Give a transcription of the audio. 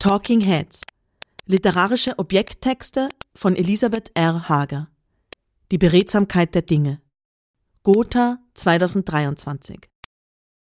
Talking Heads. Literarische Objekttexte von Elisabeth R. Hager. Die Beredsamkeit der Dinge. Gotha 2023.